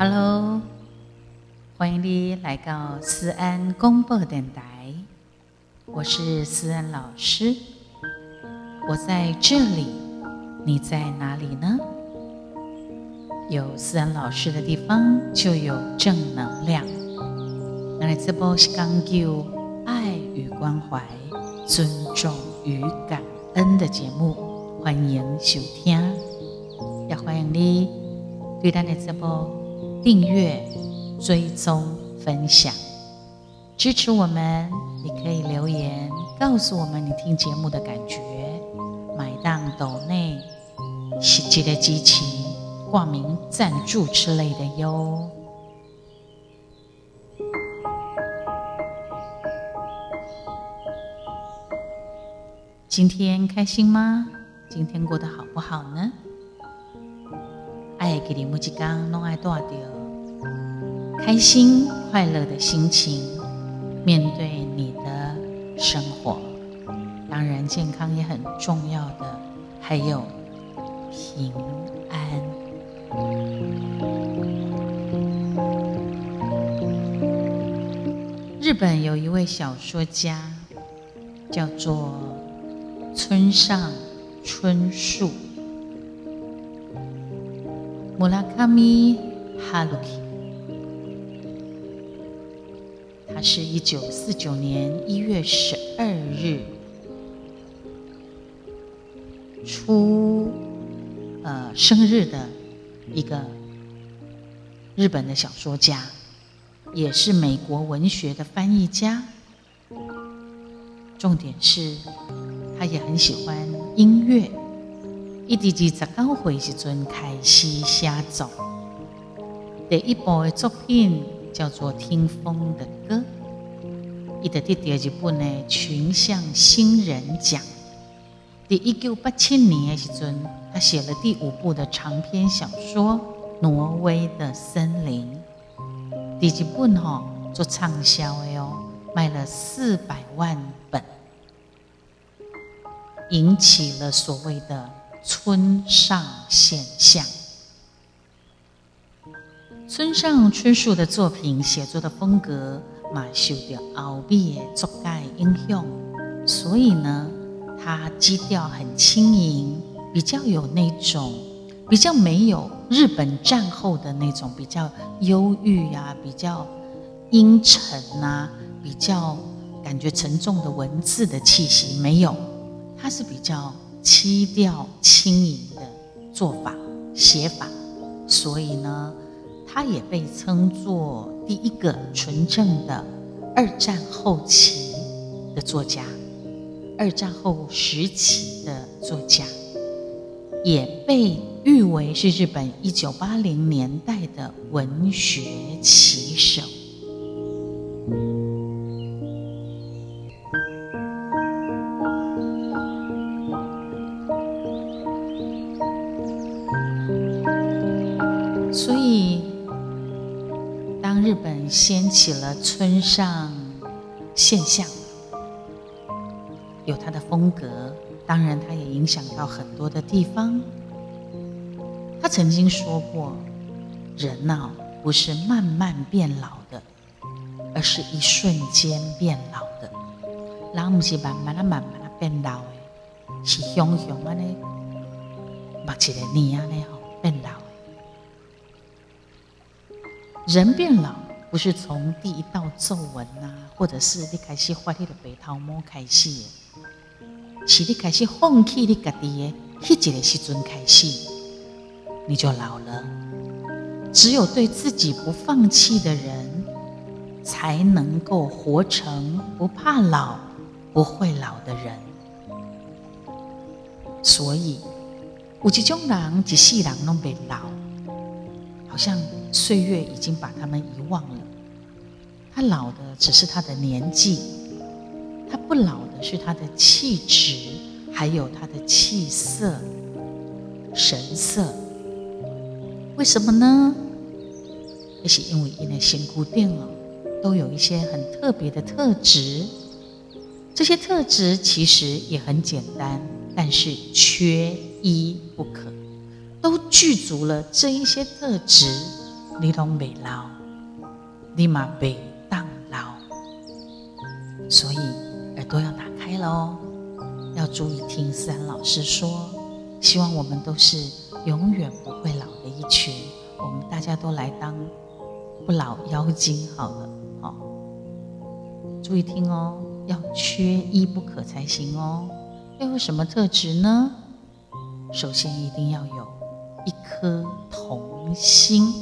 Hello，欢迎你来到思安公播电台，我是思安老师，我在这里，你在哪里呢？有思安老师的地方就有正能量。那这波是讲究爱与关怀、尊重与感恩的节目，欢迎收听，也欢迎你对咱的这波。订阅、追踪、分享，支持我们。你可以留言告诉我们你听节目的感觉。买档斗内、喜记的机器、挂名赞助之类的哟。今天开心吗？今天过得好不好呢？爱给你木吉刚弄爱多少掉？开心快乐的心情，面对你的生活，当然健康也很重要的，还有平安。日本有一位小说家，叫做村上春树，穆拉卡米哈鲁基。是一九四九年一月十二日出呃生日的一个日本的小说家，也是美国文学的翻译家。重点是，他也很喜欢音乐。一直至十九岁时阵开始写作，第一部的作品。叫做《听风的歌》，伊得得第二本呢群像新人奖。第一九八七年的时阵，他写了第五部的长篇小说《挪威的森林》。第一本哈做畅销的哦，卖了四百万本，引起了所谓的村上现象。村上春树的作品写作的风格，嘛受到欧美的作家影响，所以呢，他基调很轻盈，比较有那种比较没有日本战后的那种比较忧郁啊，比较阴沉啊，比较感觉沉重的文字的气息没有，他是比较基调轻盈的做法写法，所以呢。他也被称作第一个纯正的二战后期的作家，二战后时期的作家，也被誉为是日本一九八零年代的文学旗手。所以。日本掀起了村上现象，有他的风格，当然他也影响到很多的地方。他曾经说过：“人呐，不是慢慢变老的，而是一瞬间变老的。人不是慢慢的、慢慢的变老的，是熊熊啊呢，目一个年啊呢吼变老。”人变老不是从第一道皱纹呐，或者是你开始发你的白头毛开始，是你开始放弃你家己的迄一个时阵开始，你就老了。只有对自己不放弃的人，才能够活成不怕老、不会老的人。所以，有一种人一世人拢袂老，好像。岁月已经把他们遗忘了，他老的只是他的年纪，他不老的是他的气质，还有他的气色、神色。为什么呢？也是因为因为仙姑殿哦，都有一些很特别的特质。这些特质其实也很简单，但是缺一不可，都具足了这一些特质。你拢未老，你嘛未当老，所以耳朵要打开了哦，要注意听思安老师说。希望我们都是永远不会老的一群，我们大家都来当不老妖精好了，好，注意听哦，要缺一不可才行哦。要有什么特质呢？首先一定要有一颗童心，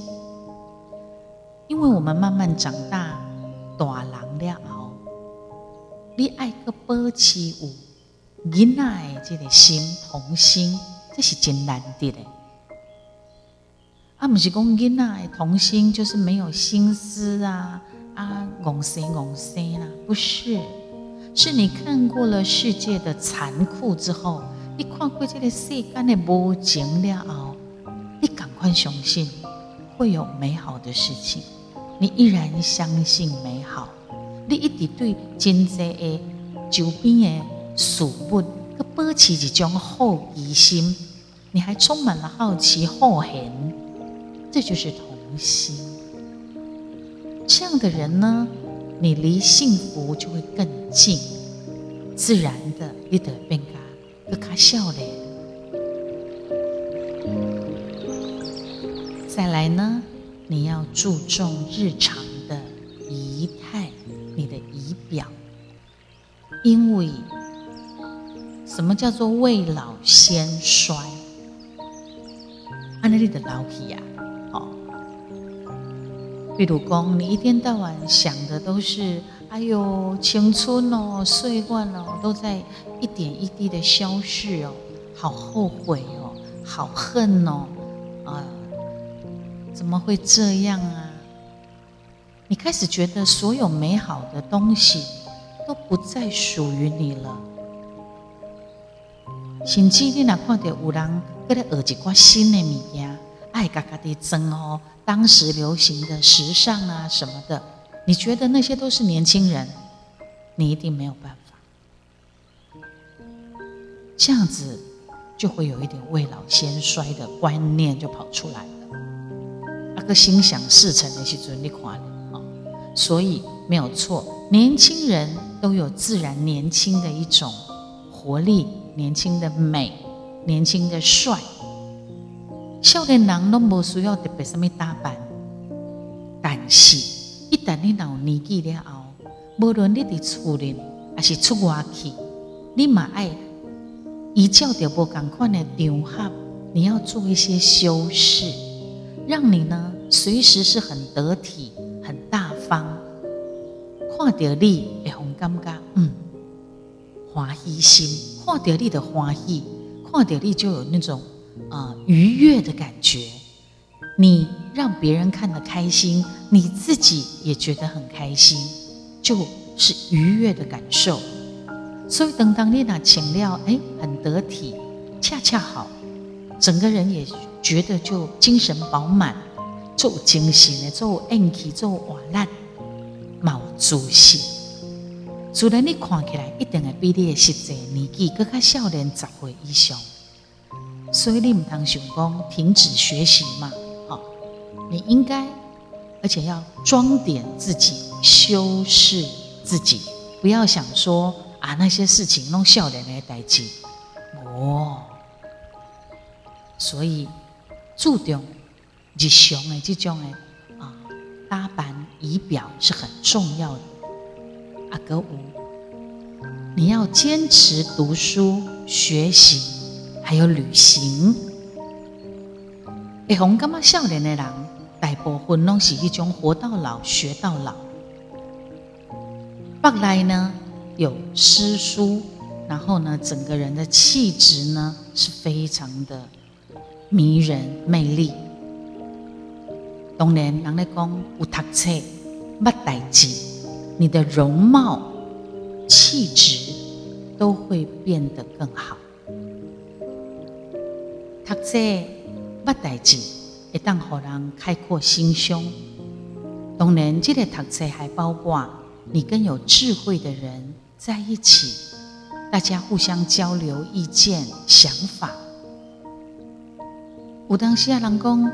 因为我们慢慢长大，大人了后，你爱个保持有囡仔的这个心童心，这是真难得的。啊，不是讲囡仔的童心就是没有心思啊啊，戆生戆生啦，不是。是你看过了世界的残酷之后，你看过这个世间的无情了后，你赶快相信会有美好的事情。你依然相信美好，你一直对真济的周边的事物，佮保持一种好奇心，你还充满了好奇、好恨，这就是童心。这样的人呢？你离幸福就会更近，自然的，你得变加更加笑脸。再来呢，你要注重日常的仪态，你的仪表，因为什么叫做未老先衰？安那里的老皮呀？哦比如讲，你一天到晚想的都是，哎呦，青春哦，岁月哦，都在一点一滴的消逝哦，好后悔哦，好恨哦，啊，怎么会这样啊？你开始觉得所有美好的东西都不再属于你了，甚至你哪看到有人给你学一挂新的物件。爱嘎嘎的争哦，当时流行的时尚啊什么的，你觉得那些都是年轻人，你一定没有办法。这样子就会有一点未老先衰的观念就跑出来。个心想事成的去准你看的啊，所以没有错，年轻人都有自然年轻的一种活力，年轻的美，年轻的帅。少年人拢无需要特别什么打扮，但是，一旦你老年纪了后，无论你伫厝里还是出外去，你嘛爱依照着无共款的场合，你要做一些修饰，让你呢随时是很得体、很大方。看到你会很感觉，嗯，欢喜心；看到你的欢喜，看到你就有那种。啊，愉悦的感觉，你让别人看得开心，你自己也觉得很开心，就是愉悦的感受。所以等当你那请料，哎，很得体，恰恰好，整个人也觉得就精神饱满，做精神的，做硬气，做瓦烂，冇自信。虽然你看起来一定会比你的实际年纪更加少年十岁以上。所以你唔通想讲停止学习嘛？好，你应该，而且要装点自己，修饰自己，不要想说啊那些事情弄笑脸来代志。哦，所以注重日常的这种的啊打扮仪表是很重要的。阿哥五，你要坚持读书学习。还有旅行，会红感觉少年的人，大部分拢是一种活到老学到老。本来呢有诗书，然后呢整个人的气质呢是非常的迷人魅力。当然，人咧讲有读册捌代志，你的容貌气质都会变得更好。读册捌代志，会当互人开阔心胸。当然，这个读册还包括你跟有智慧的人在一起，大家互相交流意见、想法。有当时啊，人讲，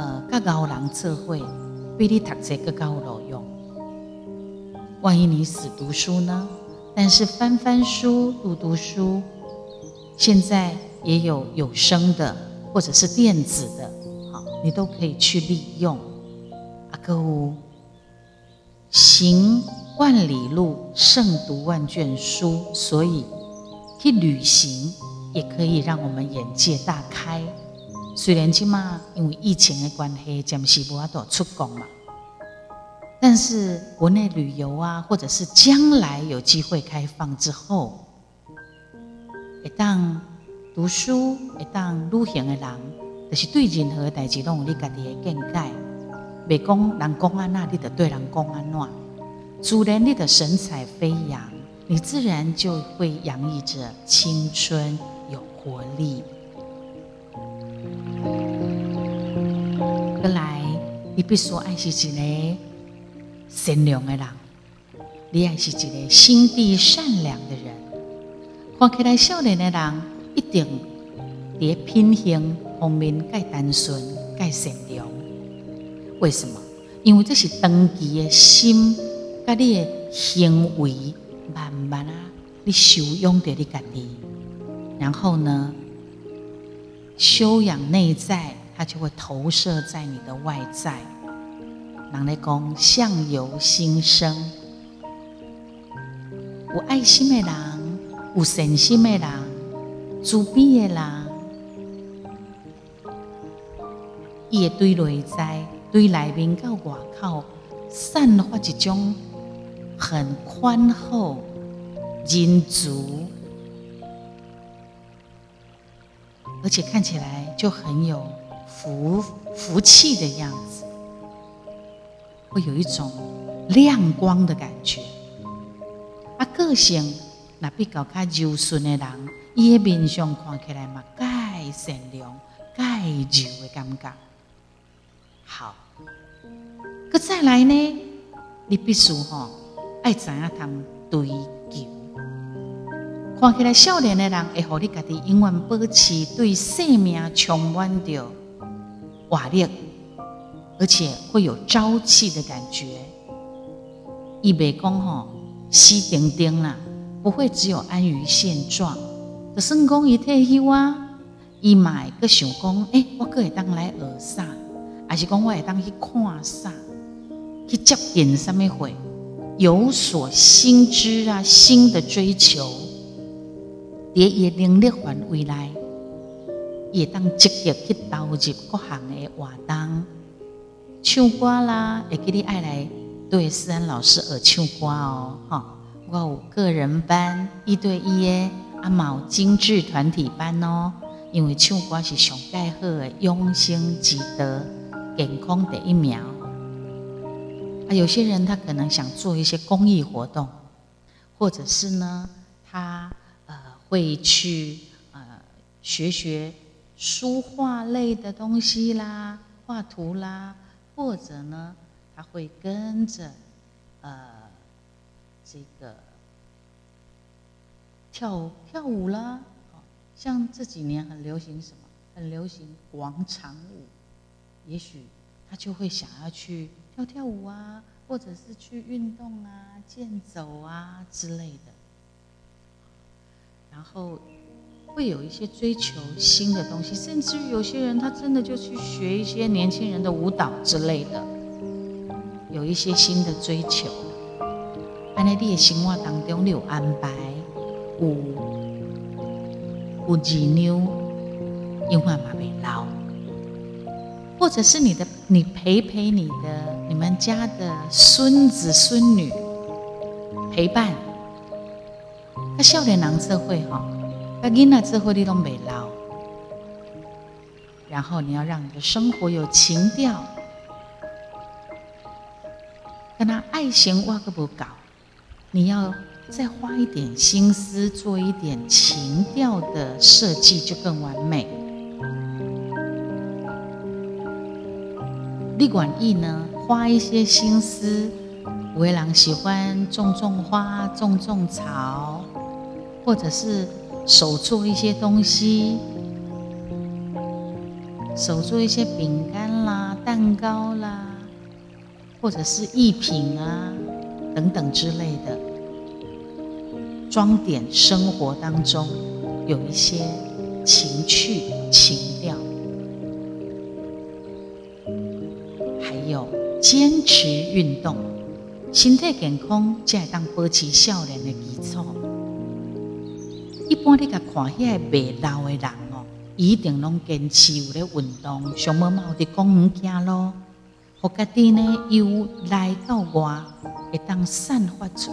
呃，呃，甲高人智慧，比你读书更有路用。万一你死读书呢？但是翻翻书、读读书，现在也有有声的，或者是电子的，好，你都可以去利用。阿哥乌，行万里路，胜读万卷书，所以去旅行也可以让我们眼界大开。虽然起码因为疫情的关系，暂时无法度出国嘛。但是国内旅游啊，或者是将来有机会开放之后，一当读书、一当旅行的人，就是对任何代志拢有你家己的见解。未讲人讲安那，你就对人讲安那。自然你的神采飞扬，你自然就会洋溢着青春有活力。必须爱惜自己。善良的人，你也是一个心地善良的人。看起来少年的人，一定在品行方面更单纯、更善良。为什么？因为这是长期的心，甲你的行为慢慢啊，你修养着你家己。然后呢，修养内在，它就会投射在你的外在。人咧讲相由心生，有爱心的人，有善心的人，慈悲的人，伊会对内在、对内面到外口散发一种很宽厚、仁足，而且看起来就很有福福气的样子。会有一种亮光的感觉，啊，个性那比较较柔顺的人，伊的面相看起来嘛，介善良、介柔的感觉。好，佮再来呢，你必须吼爱知影通追求。看起来少年的人，会互你家己永远保持对生命充满着活力。而且会有朝气的感觉，一袂讲吼死定定啦，不会只有安于现状。就算讲伊退休啊，伊嘛会想讲，诶，我可会当来学啥，还是讲我会当去看啥，去接近什么会，有所新知啊，新的追求，伫伊能力范围内，也当积极去投入各项的活动。唱歌啦，也给你爱来对思安老师而唱歌哦，哈！我有个人班一对一的阿毛精致团体班哦，因为唱歌是上盖好的用心积德，健康第一苗。啊，有些人他可能想做一些公益活动，或者是呢，他呃会去呃学学书画类的东西啦，画图啦。或者呢，他会跟着呃这个跳跳舞啦，像这几年很流行什么？很流行广场舞，也许他就会想要去跳跳舞啊，或者是去运动啊、健走啊之类的，然后。会有一些追求新的东西，甚至于有些人他真的就去学一些年轻人的舞蹈之类的，有一些新的追求。安尼你的生活当中你有安排，有有儿女，永远嘛未老，或者是你的你陪陪你的你们家的孙子孙女陪伴，他少年郎社会哈。那囡仔之后你都没老，然后你要让你的生活有情调，跟他爱情挖个不搞，你要再花一点心思做一点情调的设计，就更完美。你管意呢？花一些心思，为郎喜欢种种花、种种草，或者是。手做一些东西，手做一些饼干啦、蛋糕啦，或者是艺品啊等等之类的，装点生活当中有一些情趣情调，还有坚持运动，身体健康才当保持少年的基础。一般你甲看遐个未老的人哦。一定拢坚持有咧运动，上无嘛有伫公园行咯，互家己呢由内到外会当散发出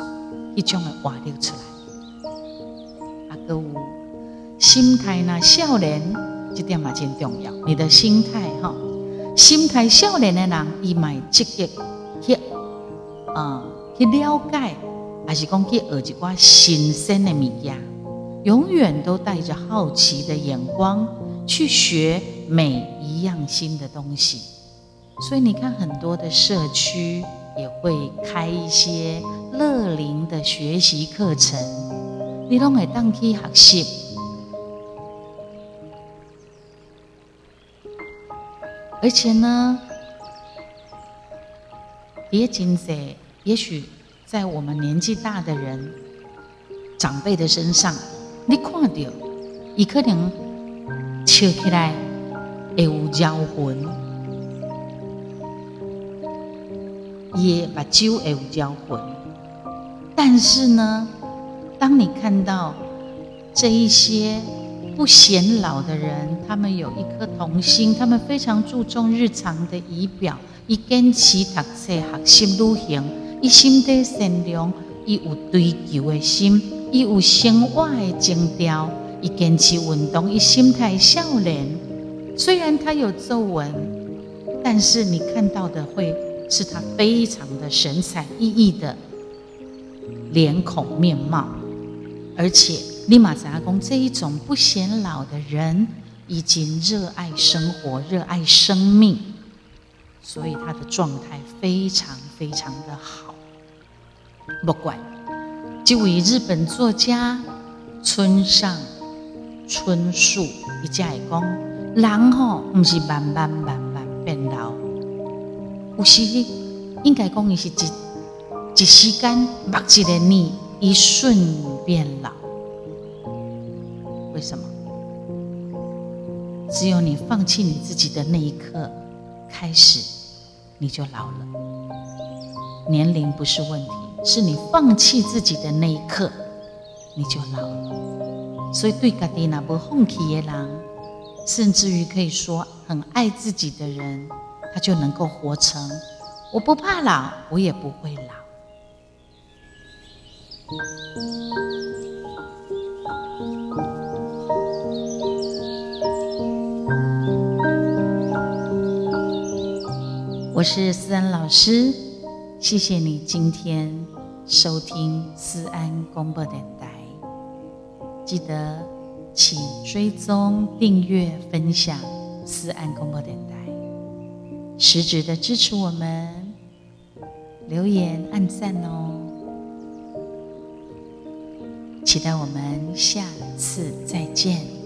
一种的活力出来。啊，搁有心态呐，少年这点嘛真重要。你的心态哈，心态少年的人，伊嘛积极去啊去了解，还是讲去学一寡新鲜的物件。永远都带着好奇的眼光去学每一样新的东西，所以你看，很多的社区也会开一些乐龄的学习课程，你拢会当去学习。而且呢，别紧在，也许在我们年纪大的人、长辈的身上。你看到，伊可能笑起来会有妖魂，也把酒会有妖魂。但是呢，当你看到这一些不显老的人，他们有一颗童心，他们非常注重日常的仪表，伊坚持读册、学习、旅行，伊心地善良，伊有追求的心。伊有生活的情调，伊坚持运动，伊心态少年。虽然他有皱纹，但是你看到的会是他非常的神采奕奕的脸孔面貌。而且立马杂公这一种不显老的人，已经热爱生活，热爱生命，所以他的状态非常非常的好。不怪。这位日本作家村上春树，伊才会讲：人吼毋是慢慢慢慢变老，有时应该讲伊是一一时间，目一个年，一瞬变老。为什么？只有你放弃你自己的那一刻开始，你就老了。年龄不是问题。是你放弃自己的那一刻，你就老了。所以对家己那不放弃的人，甚至于可以说很爱自己的人，他就能够活成我不怕老，我也不会老。我是思安老师，谢谢你今天。收听思安广播电台，记得请追踪、订阅、分享思安广播电台，实质的支持我们，留言、按赞哦！期待我们下次再见。